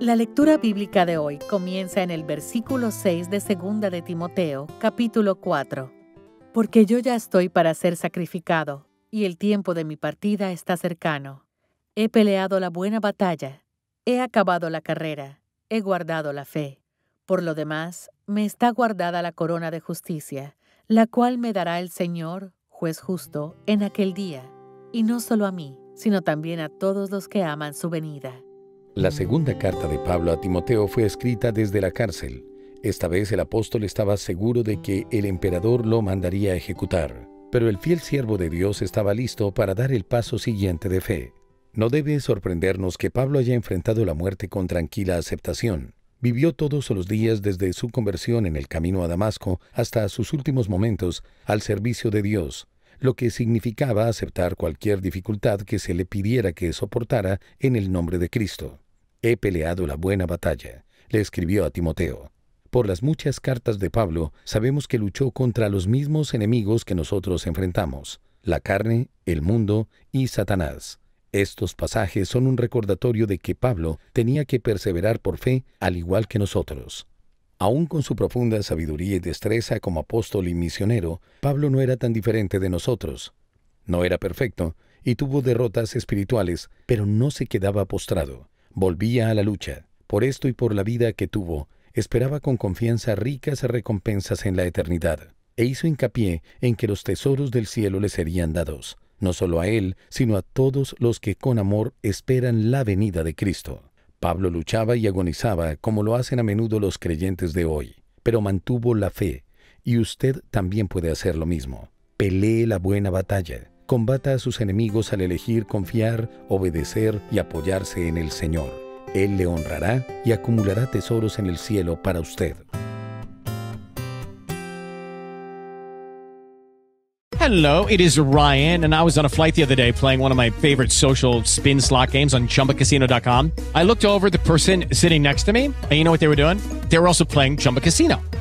La lectura bíblica de hoy comienza en el versículo 6 de Segunda de Timoteo, capítulo 4. Porque yo ya estoy para ser sacrificado, y el tiempo de mi partida está cercano. He peleado la buena batalla, he acabado la carrera, he guardado la fe. Por lo demás, me está guardada la corona de justicia, la cual me dará el Señor, juez justo, en aquel día, y no solo a mí, sino también a todos los que aman su venida. La segunda carta de Pablo a Timoteo fue escrita desde la cárcel. Esta vez el apóstol estaba seguro de que el emperador lo mandaría a ejecutar, pero el fiel siervo de Dios estaba listo para dar el paso siguiente de fe. No debe sorprendernos que Pablo haya enfrentado la muerte con tranquila aceptación. Vivió todos los días desde su conversión en el camino a Damasco hasta sus últimos momentos al servicio de Dios, lo que significaba aceptar cualquier dificultad que se le pidiera que soportara en el nombre de Cristo. He peleado la buena batalla, le escribió a Timoteo. Por las muchas cartas de Pablo, sabemos que luchó contra los mismos enemigos que nosotros enfrentamos, la carne, el mundo y Satanás. Estos pasajes son un recordatorio de que Pablo tenía que perseverar por fe al igual que nosotros. Aún con su profunda sabiduría y destreza como apóstol y misionero, Pablo no era tan diferente de nosotros. No era perfecto y tuvo derrotas espirituales, pero no se quedaba postrado volvía a la lucha. Por esto y por la vida que tuvo, esperaba con confianza ricas recompensas en la eternidad, e hizo hincapié en que los tesoros del cielo le serían dados, no solo a él, sino a todos los que con amor esperan la venida de Cristo. Pablo luchaba y agonizaba como lo hacen a menudo los creyentes de hoy, pero mantuvo la fe, y usted también puede hacer lo mismo. Pelee la buena batalla Combata a sus enemigos al elegir confiar, obedecer y apoyarse en el Señor. Él le honrará y acumulará tesoros en el cielo para usted. Hello, it is Ryan, and I was on a flight the other day playing one of my favorite social spin slot games on chumbacasino.com. I looked over the person sitting next to me, and you know what they were doing? They were also playing Chumba Casino.